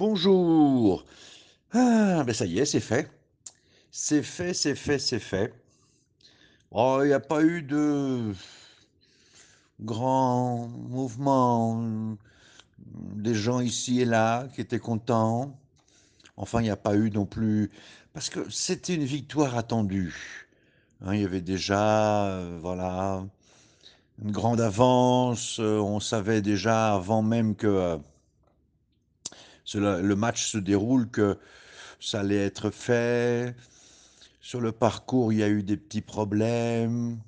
Bonjour. Ah, ben ça y est, c'est fait. C'est fait, c'est fait, c'est fait. Oh, il n'y a pas eu de grands mouvements, euh, des gens ici et là qui étaient contents. Enfin, il n'y a pas eu non plus... Parce que c'était une victoire attendue. Hein, il y avait déjà, euh, voilà, une grande avance. euh, on savait déjà avant même que le match se déroule que ça allait être fait. Sur le parcours, il y a eu des petits problèmes.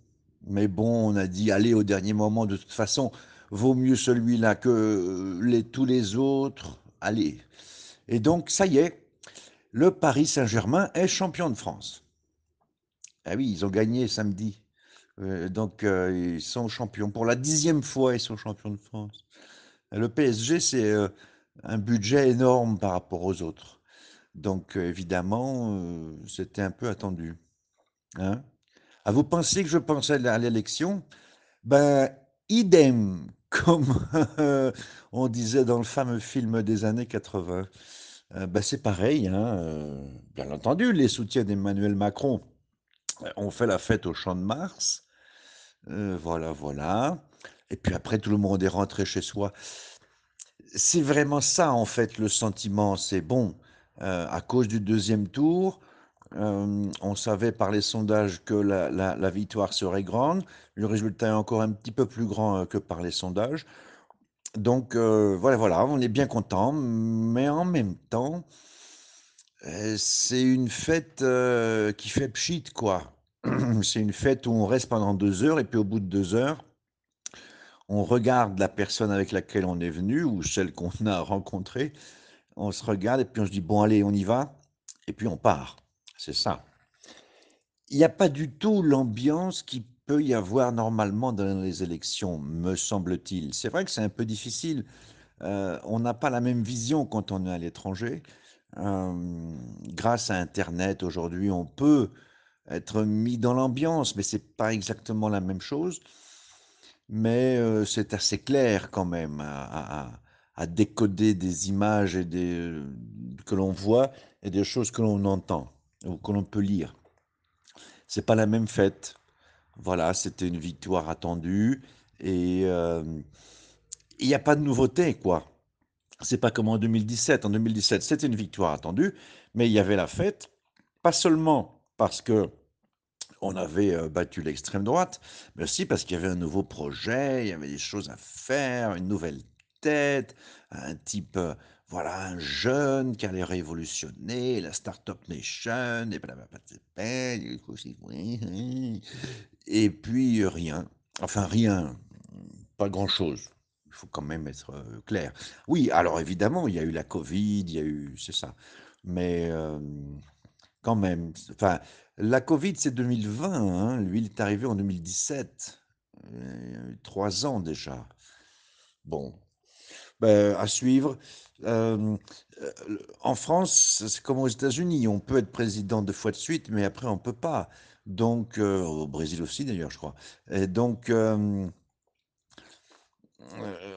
Mais bon, on a dit, allez, au dernier moment, de toute façon, vaut mieux celui-là que euh, tous les autres. Allez. Et donc, ça y est, le Paris Saint-Germain est champion de France. Ah oui, ils ont gagné samedi. Euh, donc, euh, ils sont champions. Pour la dixième fois, ils sont champions de France. Le PSG, c'est un budget énorme par rapport aux autres. Donc, euh, évidemment, euh, c'était un peu attendu. Hein? Ah, vous pensez que je pensais à l'élection? Ben, idem, comme euh, on disait dans le fameux film des années 80. Euh, ben, c'est pareil, hein, bien entendu, les soutiens d'Emmanuel Macron ont fait la fête au Champ de Mars. Voilà, voilà. Et puis après, tout le monde est rentré chez soi. C'est vraiment ça, en fait, le sentiment. C'est bon, euh, à cause du deuxième tour, euh, on savait par les sondages que la, la- victoire serait grande. Le résultat est encore un petit peu plus grand euh, que par les sondages. Donc voilà, voilà, on est bien content, mais en même temps, c'est une fête qui fait pchit, quoi. C'est une fête où on reste pendant deux heures et puis au bout de deux heures, on regarde la personne avec laquelle on est venu ou celle qu'on a rencontrée, on se regarde et puis on se dit, bon, allez, on y va, et puis on part. C'est ça. Il n'y a pas du tout l'ambiance qu'il peut y avoir normalement dans les élections, me semble-t-il. C'est vrai que c'est un peu difficile. euh, on n'a pas la même vision quand on est à l'étranger. Euh, grâce à Internet, aujourd'hui, on peut être mis dans l'ambiance, mais c'est pas exactement la même chose. Mais euh, c'est assez clair quand même à, décoder des images et des, euh, que l'on voit et des choses que l'on entend ou que l'on peut lire. C'est pas la même fête. Voilà, c'était une victoire attendue et euh, il n'y a pas de nouveauté, quoi. C'est pas comme en 2017. En 2017, c'était une victoire attendue, mais il y avait la fête, pas seulement parce que on avait euh, battu l'extrême droite, mais aussi parce qu'il y avait un nouveau projet, il y avait des choses à faire, une nouvelle tête, un type, euh, voilà, un jeune qui allait révolutionner la Startup Nation, et et puis euh, rien. Enfin, rien, pas grand-chose. Il faut quand même être clair. Oui, alors évidemment, il y a eu la Covid, il y a eu, c'est ça. Mais quand même, enfin, la Covid, c'est 2020, hein. Lui, il est arrivé en 2017. Euh, trois ans déjà. Bon, ben, à suivre. Euh, en France, c'est comme aux États-Unis, on peut être président deux fois de suite, mais après, on peut pas. Donc, euh, au Brésil aussi, d'ailleurs, je crois. Et donc, euh,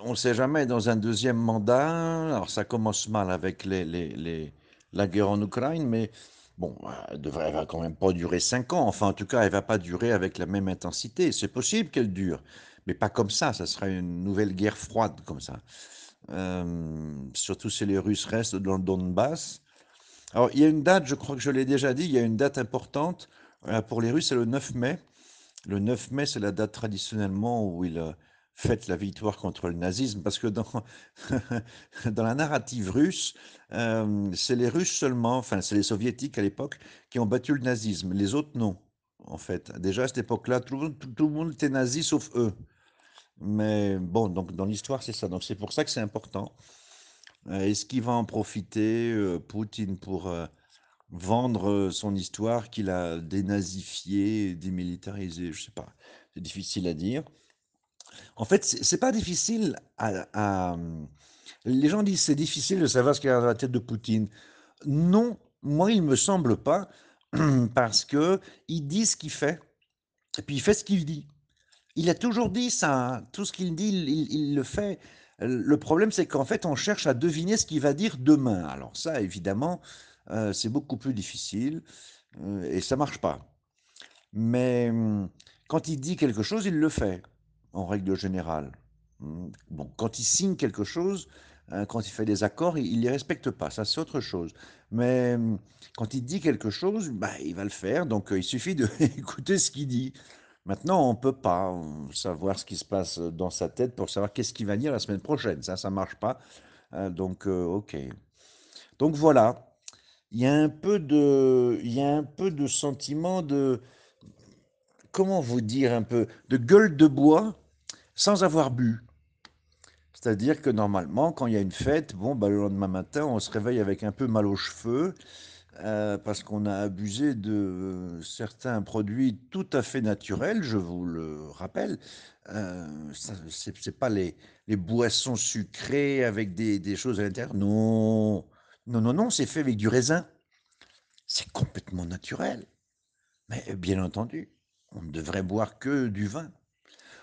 on ne sait jamais dans un deuxième mandat. Alors, ça commence mal avec la guerre en Ukraine, mais bon, elle devrait, va quand même pas durer cinq ans. Enfin, en tout cas, elle va pas durer avec la même intensité. C'est possible qu'elle dure, mais pas comme ça. Ça sera une nouvelle guerre froide comme ça. Euh, surtout si les Russes restent dans le Donbass. Alors, il y a une date, je crois que je l'ai déjà dit, il y a une date importante euh, pour les Russes, c'est le 9 mai. Le 9 mai, c'est la date traditionnellement où ils fêtent la victoire contre le nazisme, parce que dans, dans la narrative russe, euh, c'est les Russes seulement, enfin c'est les Soviétiques à l'époque, qui ont battu le nazisme. Les autres, non, en fait. Déjà à cette époque-là, tout, tout- tout le monde était nazi sauf eux. Mais bon, donc dans l'histoire, c'est ça. Donc c'est pour ça que c'est important. Euh, Est-ce qu'il va en profiter, euh, Poutine, pour vendre son histoire qu'il a dénazifiée, démilitarisée? Je sais pas. C'est difficile à dire. En fait, c'est pas difficile à, hum, Les gens disent c'est difficile de savoir ce qu'il y a dans la tête de Poutine. Non, moi il me semble pas, parce que il dit ce qu'il fait, et puis il fait ce qu'il dit. Il a toujours dit ça, hein. Tout ce qu'il dit, il, le fait. le problème, c'est qu'en fait, on cherche à deviner ce qu'il va dire demain. Alors ça, évidemment, heu, c'est beaucoup plus difficile, heu et ça marche pas. Mais, mmh, quand il dit quelque chose, il le fait, en règle générale. Mmh, bon, quand il signe quelque chose, heu, quand il fait des accords, il il les respecte pas, ça c'est autre chose. Mais, mmh, quand il dit quelque chose, bah, il va le faire, donc heu, il suffit d'écouter ce qu'il dit. Maintenant, on peut pas, savoir ce qui se passe, dans sa tête pour savoir qu'est-ce qu'il va dire la semaine prochaine. Ça, ça marche pas, heu, donc heu, OK. Donc voilà, il y a un peu de il y a un peu de sentiment de comment vous dire un peu? De gueule de bois sans avoir bu. C'est-à-dire que normalement, quand il y a une fête, bon, bah, le lendemain matin, on se réveille avec un peu mal aux cheveux, heu, parce qu'on a abusé de certains produits tout à fait naturels, je vous le rappelle. Heu, ça c'est c'est pas les les boissons sucrées avec des des choses à l'intérieur. Non! Non, non, non, c'est fait avec du raisin. C'est complètement naturel. Mais bien entendu, on ne devrait boire que du vin.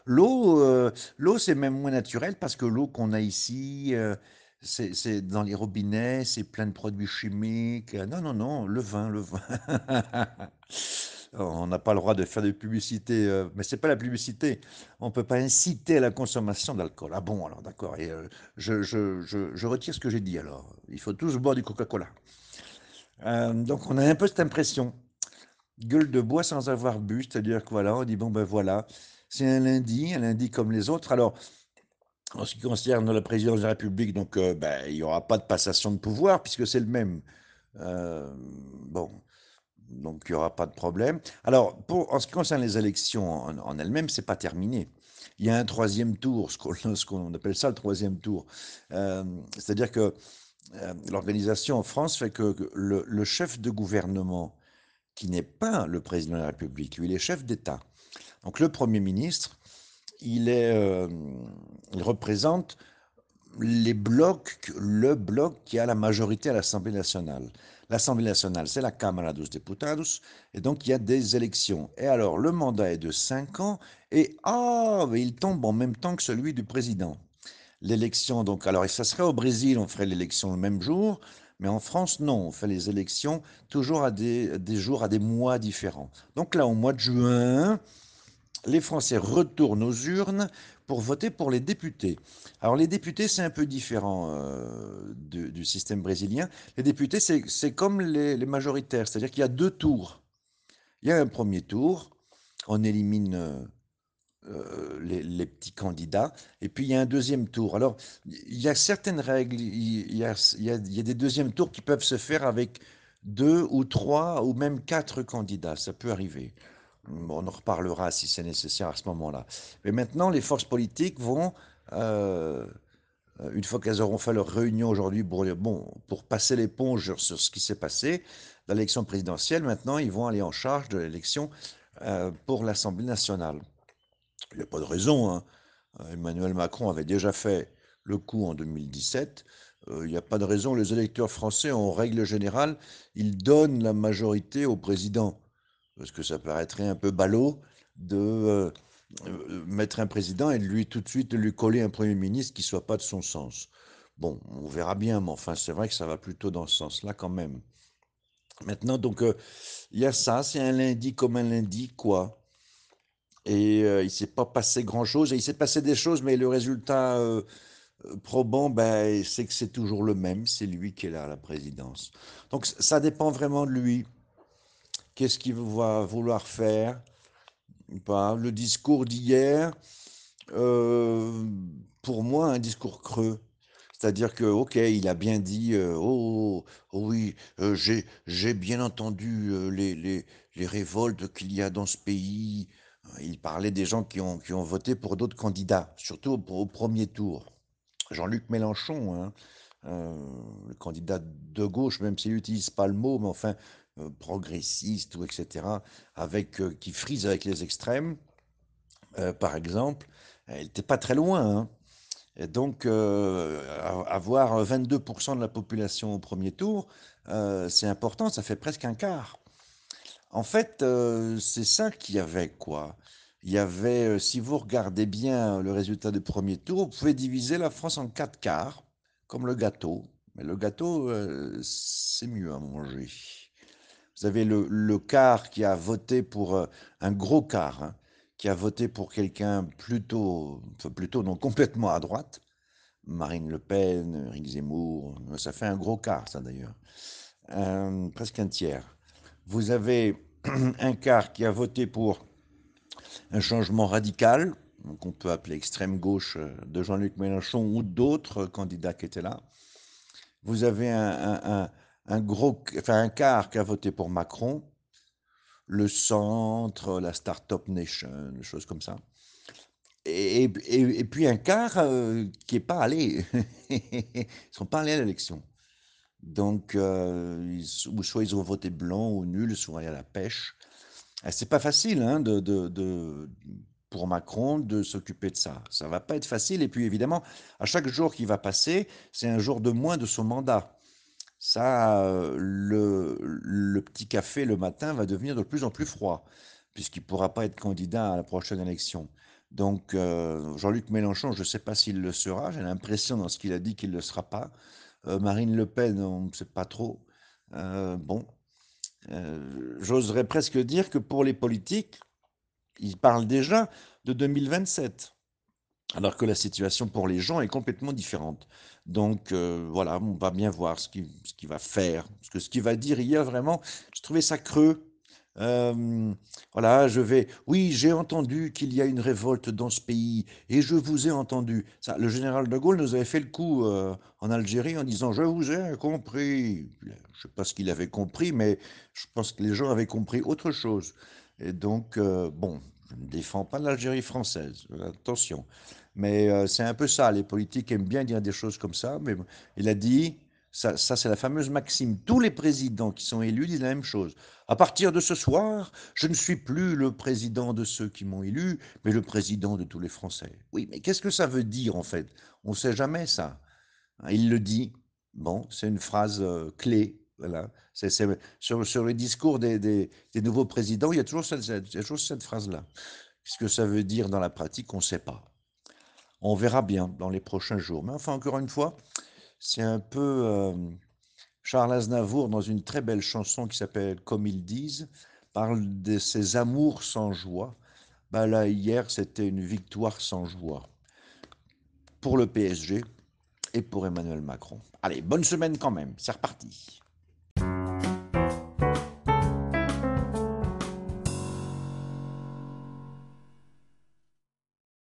L'eau, heu, l'eau, c'est même moins naturel parce que l'eau qu'on a ici, heu, c'est dans les robinets, c'est plein de produits chimiques. Non, non, non, le vin, le vin. On n'a pas le droit de faire de publicité, heu, mais c'est pas la publicité. On peut pas inciter à la consommation d'alcool. Ah bon, alors d'accord et heu, je je je retire ce que j'ai dit alors. Il faut tous boire du Coca-Cola. Donc on a un peu cette impression. Gueule de bois sans avoir bu, c'est-à-dire que voilà, on dit: «Bon, ben, voilà, c'est un lundi, un lundi comme les autres». Alors, en ce qui concerne la présidence de la République, donc heu, bah, il y aura pas de passation de pouvoir puisque c'est le même. Hem, bon, donc il y aura pas de problème. Alors en ce qui concerne les élections en elles-mêmes, c'est pas terminé. Il y a un troisième tour, ce qu'on appelle ça le troisième tour. Hem, c'est-à-dire que, l'organisation en France fait que que le le chef de gouvernement qui n'est pas le président de la République, lui, il est chef d'État. Donc le Premier ministre, il est, hem, il représente les blocs le bloc qui a la majorité à l'Assemblée nationale. L'Assemblée nationale, c'est la Cámara dos Diputados et donc il y a des élections et alors le mandat est de 5 ans et ah! Il tombe en même temps que celui du président. L'élection donc alors et ça serait au Brésil, on ferait l'élection le même jour, mais en France, non, on fait les élections toujours à des jours, à des mois différents. Donc là, au mois de juin, les Français retournent aux urnes pour voter pour les députés. Alors les députés, c'est un peu différent, de du système brésilien. Les députés, c'est comme les majoritaires, c'est-à-dire qu'il y a 2 tours. Il y a un premier tour, on élimine, heu heu, les petits candidats et puis il y a un deuxième tour. Alors, il y a certaines règles, il y a il y a des deuxièmes tours qui peuvent se faire avec 2 ou 3 ou même 4 candidats, ça peut arriver. On en reparlera si c'est nécessaire à ce moment-là. Mais maintenant, les forces politiques vont, heu, une fois qu'elles auront fait leur réunion aujourd'hui pour bon, pour passer l'éponge sur ce qui s'est passé l'élection présidentielle, maintenant ils vont aller en charge de l'élection, heu, pour l'Assemblée nationale. Il y a pas de raison, hein. Emmanuel Macron avait déjà fait le coup en 2017. Heu, il y a pas de raison. Les électeurs français, en règle générale, ils donnent la majorité au président. Parce que ça paraîtrait un peu ballot de, heu heu, mettre un président et de lui tout de suite lui coller un premier ministre qui soit pas de son sens. Bon, on verra bien, mais enfin, c'est vrai que ça va plutôt dans ce sens-là quand même. Maintenant donc, heu, il y a ça, c'est un lundi comme un lundi, quoi. Et il s'est pas passé grand-chose et il s'est passé des choses, mais le résultat, probant, ben, c'est que c'est toujours le même, c'est lui qui est là à la présidence. Donc ça dépend vraiment de lui. Qu'est-ce qu'il va vouloir faire pas? Le discours d'hier, heu, pour moi, un discours creux. C'est-à-dire que, OK, il a bien dit, heu: «Oh, oh oui, heu, j'ai bien entendu, heu, les les les révoltes qu'il y a dans ce pays». Il parlait des gens qui ont qui ont voté pour d'autres candidats, surtout au 1er tour. Jean-Luc Mélenchon, hein, le candidat de gauche, même s'il utilise pas le mot, mais enfin, heu, progressiste ou et cetera, avec, heu, qui frise avec les extrêmes, heu, par exemple, heu, il était pas très loin, hein. Et donc, avoir, heu, 22 de la population au 1er tour, c'est important, ça fait presque un quart. En fait, c'est ça qu'il y avait, quoi. il y avait, si vous regardez bien le résultat du 1er tour, vous pouvez diviser la France en 4 quarts, comme le gâteau, mais le gâteau, c'est mieux à manger. Vous avez le quart qui a voté pour, heu, un gros quart, hein, qui a voté pour quelqu'un plutôt plutôt non, complètement à droite, Marine Le Pen, Éric Zemmour, ça fait un gros quart ça d'ailleurs, hem, presque un tiers. Vous avez un quart qui a voté pour un changement radical, qu'on peut appeler extrême gauche, heu, de Jean-Luc Mélenchon ou d'autres candidats qui étaient là. Vous avez un un gros enfin un quart qui a voté pour Macron, le centre, la start-up nation, des choses comme ça. Et et puis un quart, heu, qui est pas allé. Ils sont pas allés à l'élection. Donc ou soit ils ont voté blanc ou nul, soit allés à la pêche. C'est pas facile, hein, de de pour Macron de s'occuper de ça. Ça va pas être facile et puis évidemment, à chaque jour qui va passer, c'est un jour de moins de son mandat. Ça, le petit café le matin va devenir de plus en plus froid, puisqu'il pourra pas être candidat à la prochaine élection. Donc Jean-Luc Mélenchon, je ne sais pas s'il le sera, j'ai l'impression dans ce qu'il a dit qu'il ne le sera pas. Marine Le Pen, on ne sait pas trop. Bon, j'oserais presque dire que pour les politiques, ils parlent déjà de 2027. Alors que la situation pour les gens est complètement différente. Donc heu, voilà, on va bien voir ce qu'il va faire. Parce que ce qu'il va dire hier vraiment, j'ai trouvé ça creux. Hem, voilà, je vais oui, j'ai entendu qu'il y a une révolte dans ce pays et je vous ai entendu. Ça, le général de Gaulle nous avait fait le coup, heu, en Algérie en disant: «Je vous ai compris». Je sais pas ce qu'il avait compris, mais je pense que les gens avaient compris autre chose et donc bon, je ne défends pas l'Algérie française, attention. Mais heu, c'est un peu ça, les politiques aiment bien dire des choses comme ça, mais il a dit ça ça c'est la fameuse maxime, tous les présidents qui sont élus disent la même chose: «À partir de ce soir, je ne suis plus le président de ceux qui m'ont élu, mais le président de tous les Français». Oui, mais qu'est-ce que ça veut dire en fait? On ne sait jamais ça. Il le dit. Bon, c'est une phrase, heu, clé, voilà. C'est sur sur les discours des des nouveaux présidents, il y a toujours cette cette il y a toujours cette phrase-là. Ce que ça veut dire dans la pratique, on ne sait pas. On verra bien dans les prochains jours. Mais enfin, encore une fois, c'est un peu, hem, Charles Aznavour dans une très belle chanson qui s'appelle «Comme ils disent», parle de ses amours sans joie. Bah, là, hier, c'était une victoire sans joie pour le PSG et pour Emmanuel Macron. Allez, bonne semaine quand même, c'est reparti.